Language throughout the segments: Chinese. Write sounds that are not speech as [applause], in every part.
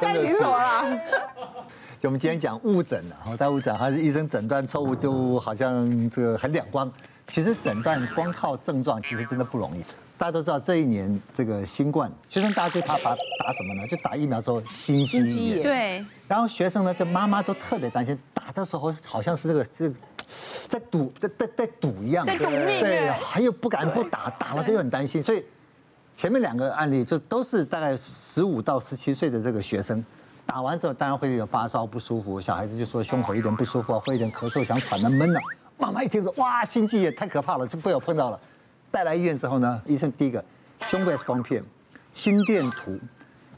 下一题是什么啦？就 [laughs] 我们今天讲误诊了，哈，大误诊还是医生诊断错误，就好像这个很两光。其实诊断光靠症状，其实真的不容易。大家都知道这一年这个新冠，其实大家最怕打打什么呢？就打疫苗之后心肌炎。对。然后学生呢，这妈妈都特别担心，打的时候好像是这个这个在赌在在在赌一样，在赌命。对，还有不敢不打，打了就很担心。所以前面两个案例就都是大概十五到十七岁的这个学生。打完之后，当然会有发烧不舒服，小孩子就说胸口有点不舒服，会有点咳嗽，想喘的闷了。妈妈一听说，哇，心肌炎太可怕了，就被我碰到了。带来医院之后呢，医生第一个胸部 X 光片、心电图、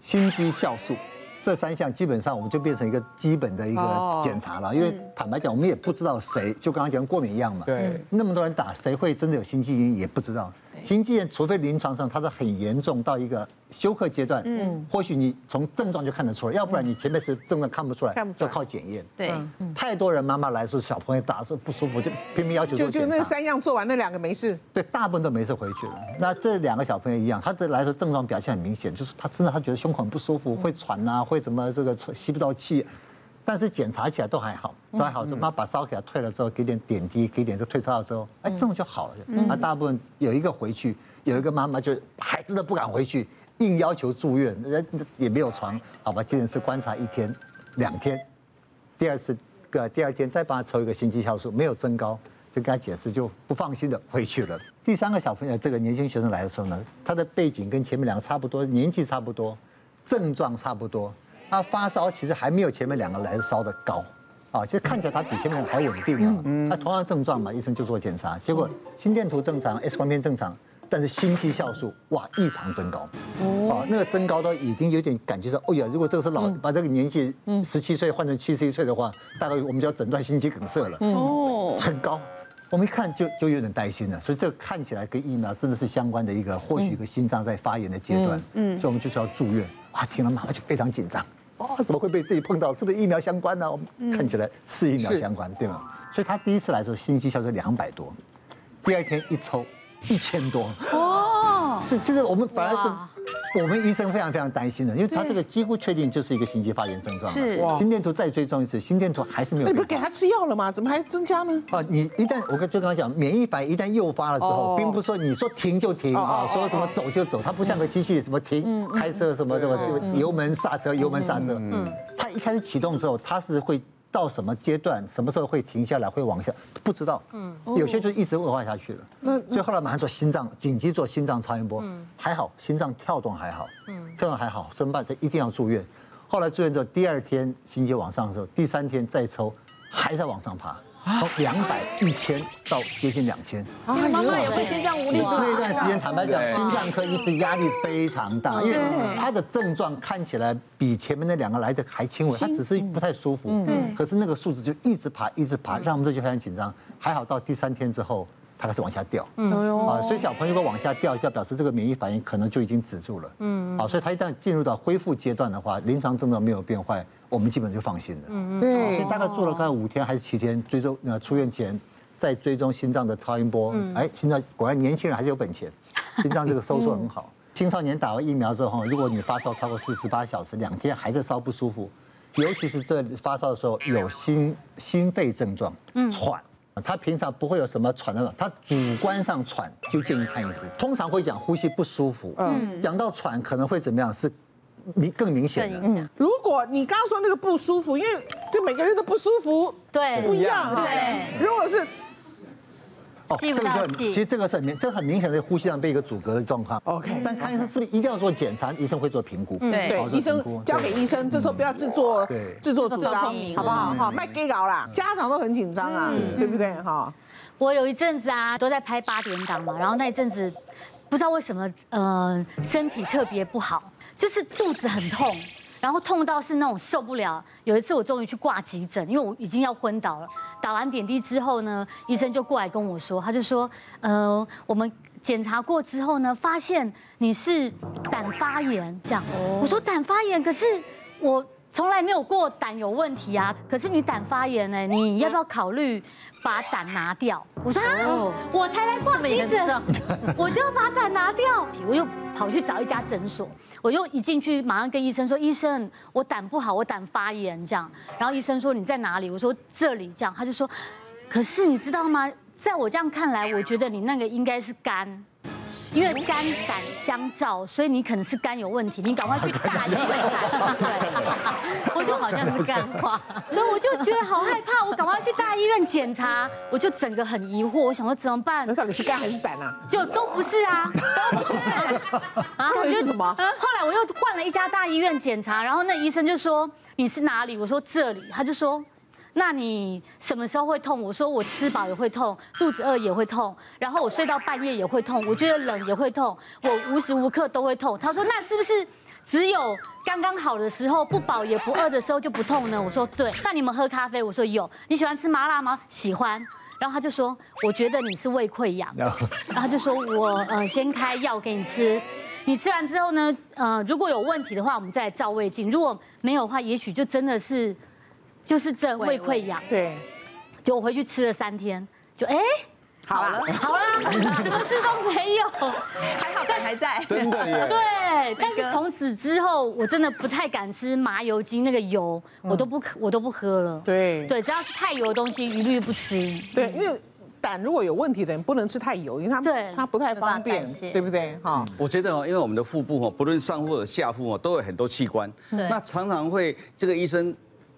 心肌酵素这三项，基本上我们就变成一个基本的一个检查了。因为坦白讲，我们也不知道谁，就刚刚讲过敏一样嘛。对，那么多人打，谁会真的有心肌炎也不知道。心肌炎，除非临床上它是很严重到一个休克阶段，嗯，或许你从症状就看得出来，要不然你前面是症状看不出来，要靠检验。对，太多人妈妈来说小朋友打是不舒服，就拼命要求做检查。就就那三样做完，那两个没事。对，大部分都没事回去了。那这两个小朋友一样，他的来说症状表现很明显，就是他真的他觉得胸口很不舒服，会喘啊，会怎么这个吸不到气。但是检查起来都还好，都还好。说妈把烧给他退了之后，给点点滴，给点这退烧的时候，哎，这种就好了。那大部分有一个回去，有一个妈妈就孩子都不敢回去，硬要求住院，人也没有床，好吧，急诊室观察一天、两天，第二次个第二天再帮他抽一个心肌酵素，没有增高，就跟他解释，就不放心的回去了。第三个小朋友，这个年轻学生来的时候呢，他的背景跟前面两个差不多，年纪差不多，症状差不多。他发烧其实还没有前面两个来的烧的高，啊，其实看起来他比前面两个还稳定啊。他同样症状嘛，医生就做检查，结果心电图正常，X 光片正常，但是心肌酵素哇异常增高，哦，那个增高到已经有点感觉说，哦呀，如果这个是老把这个年纪十七岁换成七十一岁的话，大概我们就要诊断心肌梗塞了。哦，很高，我们一看就就有点担心了，所以这个看起来跟疫苗真的是相关的一个，或许一个心脏在发炎的阶段，嗯，所以我们就是要住院。哇，听了妈妈就非常紧张。哦，怎么会被自己碰到？是不是疫苗相关呢？我们看起来是疫苗相关，对吗？所以他第一次来的时候，心肌消是两百多，第二天一抽一千多。哦，是，这个我们反而是。我们医生非常非常担心的，因为他这个几乎确定就是一个心肌发炎症状。是，心电图再追踪一次，心电图还是没有。你不是给他吃药了吗？怎么还增加呢？啊，你一旦我跟就刚刚讲，免疫反应一旦诱发了之后，并不是说你说停就停啊，说什么走就走，它不像个机器，什么停开车什么什么油门刹车油门刹车。嗯，它一开始启动之后，它是会。到什么阶段，什么时候会停下来，会往下，不知道。嗯，有些就一直恶化下去了。那所以后来马上做心脏，紧急做心脏超音波，还好，心脏跳动还好，嗯，跳动还好，怎么办？这一定要住院。后来住院之后，第二天心肌往上的时候，第三天再抽，还在往上爬。从两百、一千到接近两千，妈妈也会心脏无力。那段时间，坦白讲，心脏科医师压力非常大，因为他的症状看起来比前面那两个来的还轻微，他只是不太舒服。可是那个数字就一直爬，一直爬，让我们这就非常紧张。还好到第三天之后。它开始往下掉，啊，所以小朋友如果往下掉，就表示这个免疫反应可能就已经止住了，嗯，好，所以他一旦进入到恢复阶段的话，临床症状没有变坏，我们基本就放心了，嗯，对，所以大概做了大概五天还是七天，追踪呃出院前再追踪心脏的超音波，哎，心脏果然年轻人还是有本钱，[laughs] 心脏这个收缩很好。青少年打完疫苗之后，如果你发烧超过四十八小时，两天还在烧不舒服，尤其是这发烧的时候有心心肺症状，嗯，喘。他平常不会有什么喘的，他主观上喘就建议看医生。通常会讲呼吸不舒服，嗯，讲到喘可能会怎么样？是明更明显的。嗯，如果你刚刚说那个不舒服，因为就每个人都不舒服，对，不一样，对。如果是。这个就很，其实这个是很明，这很明显的呼吸上被一个阻隔的状况。OK，但看医生是不是一定要做检查？医生会做评估。对。对，医生交给医生，这时候不要自作自作主张，好不好？哈，卖给稿啦，家长都很紧张啊，对不对？哈，我有一阵子啊，都在拍八点档嘛，然后那一阵子不知道为什么，呃，身体特别不好，就是肚子很痛。然后痛到是那种受不了。有一次我终于去挂急诊，因为我已经要昏倒了。打完点滴之后呢，医生就过来跟我说，他就说，呃，我们检查过之后呢，发现你是胆发炎。这样，我说胆发炎，可是我从来没有过胆有问题啊，可是你胆发炎呢，你要不要考虑把胆拿掉？我说啊，我才来挂急诊，[laughs] 我就要把胆拿掉。我又跑去找一家诊所，我又一进去马上跟医生说，医生，我胆不好，我胆发炎这样。然后医生说你在哪里？我说这里这样，他就说，可是你知道吗？在我这样看来，我觉得你那个应该是肝。因为肝胆相照，所以你可能是肝有问题，你赶快去大医院。对，我就好像是肝化，所以我就觉得好害怕，我赶快去大医院检查，我就整个很疑惑，我想说怎么办？那到底是肝还是胆啊？就都不是啊，都不是。[laughs] 啊，到底是什么？后来我又换了一家大医院检查，然后那医生就说你是哪里？我说这里，他就说。那你什么时候会痛？我说我吃饱也会痛，肚子饿也会痛，然后我睡到半夜也会痛，我觉得冷也会痛，我无时无刻都会痛。他说那是不是只有刚刚好的时候，不饱也不饿的时候就不痛呢？我说对。那你们喝咖啡？我说有。你喜欢吃麻辣吗？喜欢。然后他就说我觉得你是胃溃疡，然后他就说我呃先开药给你吃，你吃完之后呢，呃如果有问题的话，我们再来照胃镜，如果没有的话，也许就真的是。就是这胃溃疡，对，就我回去吃了三天，就哎，好了，好了，[laughs] 什么事都没有，还好，但还在，真的耶。对，但是从此之后，我真的不太敢吃麻油精，那个油我都不我都不喝了。对，对，只要是太油的东西，一律不吃。对，因为胆如果有问题的人不能吃太油，因为它对。它不太方便，对不对？哈，我觉得哦，因为我们的腹部哦，不论上腹或者下腹哦，都有很多器官，那常常会这个医生。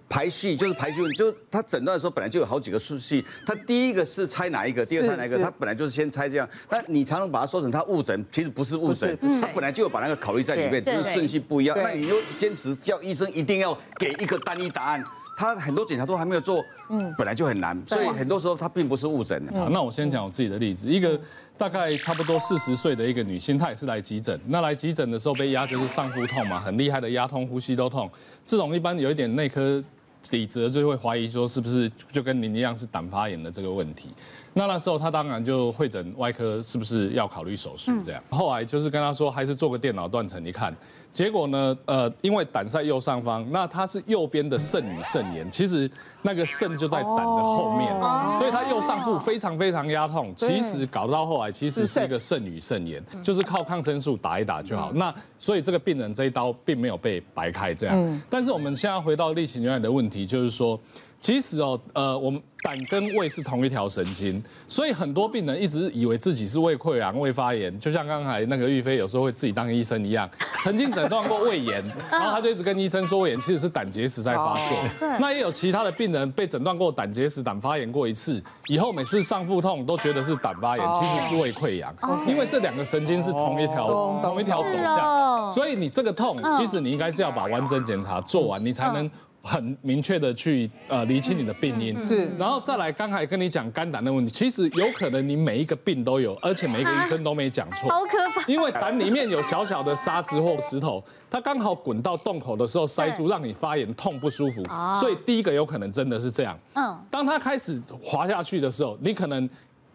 排序就是排序，就他诊断的时候本来就有好几个顺序，他第一个是猜哪一个，第二猜哪一个，他本来就是先猜这样。但你常常把它说成他误诊，其实不是误诊，他本来就有把那个考虑在里面，只是顺序不一样。那你又坚持叫医生一定要给一个单一答案，他很多检查都还没有做，嗯，本来就很难，所以很多时候他并不是误诊。好，那我先讲我自己的例子，一个大概差不多四十岁的一个女性，她也是来急诊。那来急诊的时候被压就是上腹痛嘛，很厉害的压痛，呼吸都痛，这种一般有一点内科。底子就会怀疑说是不是就跟您一样是胆发炎的这个问题，那那时候他当然就会诊外科，是不是要考虑手术这样？后来就是跟他说还是做个电脑断层，你看。结果呢？呃，因为胆在右上方，那它是右边的肾盂肾炎，其实那个肾就在胆的后面，所以它右上部非常非常压痛。其实搞到后来，其实是一个肾盂肾炎，就是靠抗生素打一打就好。那所以这个病人这一刀并没有被白开这样。但是我们现在回到立起牛奶的问题，就是说。其实哦，呃，我们胆跟胃是同一条神经，所以很多病人一直以为自己是胃溃疡、胃发炎，就像刚才那个玉飞有时候会自己当医生一样，[laughs] 曾经诊断过胃炎，然后他就一直跟医生说胃炎其实是胆结石在发作。[laughs] 那也有其他的病人被诊断过胆结石、胆发炎过一次，以后每次上腹痛都觉得是胆发炎，其实是胃溃疡，因为这两个神经是同一条同一条走向，所以你这个痛，其实你应该是要把完整检查做完，你才能。很明确的去呃厘清你的病因。是，然后再来刚才跟你讲肝胆的问题，其实有可能你每一个病都有，而且每一个医生都没讲错，好可怕。因为胆里面有小小的沙子或石头，它刚好滚到洞口的时候塞住，让你发炎痛不舒服，所以第一个有可能真的是这样。嗯，当它开始滑下去的时候，你可能。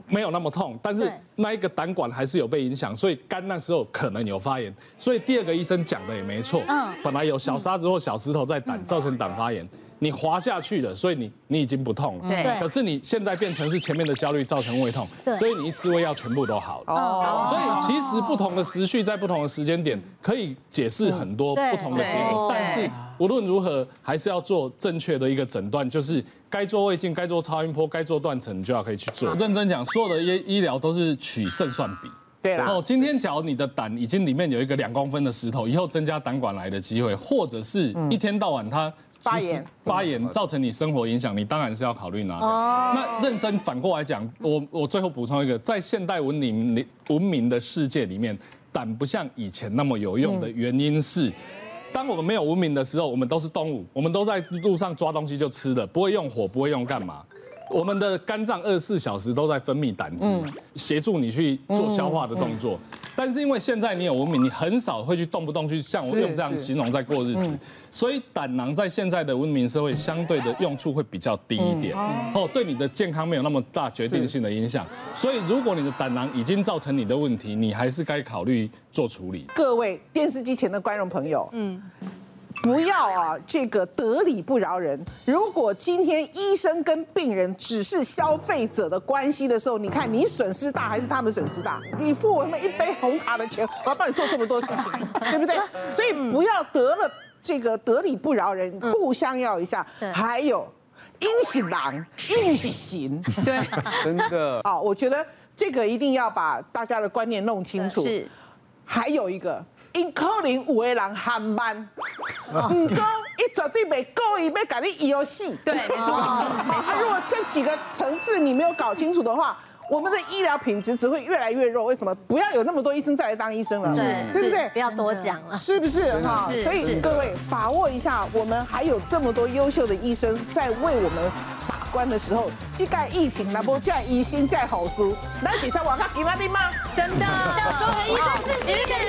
没有那么痛，但是那一个胆管还是有被影响，所以肝那时候可能有发炎。所以第二个医生讲的也没错，嗯，本来有小沙子或小石头在胆，造成胆发炎。你滑下去了，所以你你已经不痛了。对。可是你现在变成是前面的焦虑造成胃痛，对。所以你一吃胃药全部都好了。哦。所以其实不同的时序在不同的时间点可以解释很多不同的结果，但是无论如何还是要做正确的一个诊断，就是该做胃镜、该做超音波、该做断层，你就要可以去做。认真讲，所有的医医疗都是取胜算比。对。然后今天假如你的胆已经里面有一个两公分的石头，以后增加胆管癌的机会，或者是一天到晚它。发炎，发炎造成你生活影响，你当然是要考虑拿掉。那认真反过来讲，我我最后补充一个，在现代文明文明的世界里面，胆不像以前那么有用的原因是，当我们没有文明的时候，我们都是动物，我们都在路上抓东西就吃的，不会用火，不会用干嘛。我们的肝脏二十四小时都在分泌胆汁，协助你去做消化的动作。但是因为现在你有文明，你很少会去动不动去像我用这样形容在过日子，所以胆囊在现在的文明社会相对的用处会比较低一点，哦，对你的健康没有那么大决定性的影响。所以如果你的胆囊已经造成你的问题，你还是该考虑做处理。各位电视机前的观众朋友，嗯。不要啊，这个得理不饶人。如果今天医生跟病人只是消费者的关系的时候，你看你损失大还是他们损失大？你付我他妈一杯红茶的钱，我要帮你做这么多事情，[laughs] 对不对？所以不要得了这个得理不饶人，互相要一下。还有，因是狼，因是行，对，真的。啊，我觉得这个一定要把大家的观念弄清楚。是，还有一个。因可能有的人含慢，唔过伊绝对没故意要给你游戏。对，没错。[laughs] 啊，如果这几个层次你没有搞清楚的话，我们的医疗品质只会越来越弱。为什么？不要有那么多医生再来当医生了，对，对不对？不要多讲了，是不是哈？所以各位把握一下，我们还有这么多优秀的医生在为我们把关的时候，这个疫情那不叫医生在好书，那是在往他给哪里吗？真的，所有的医生是于美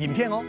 影片哦。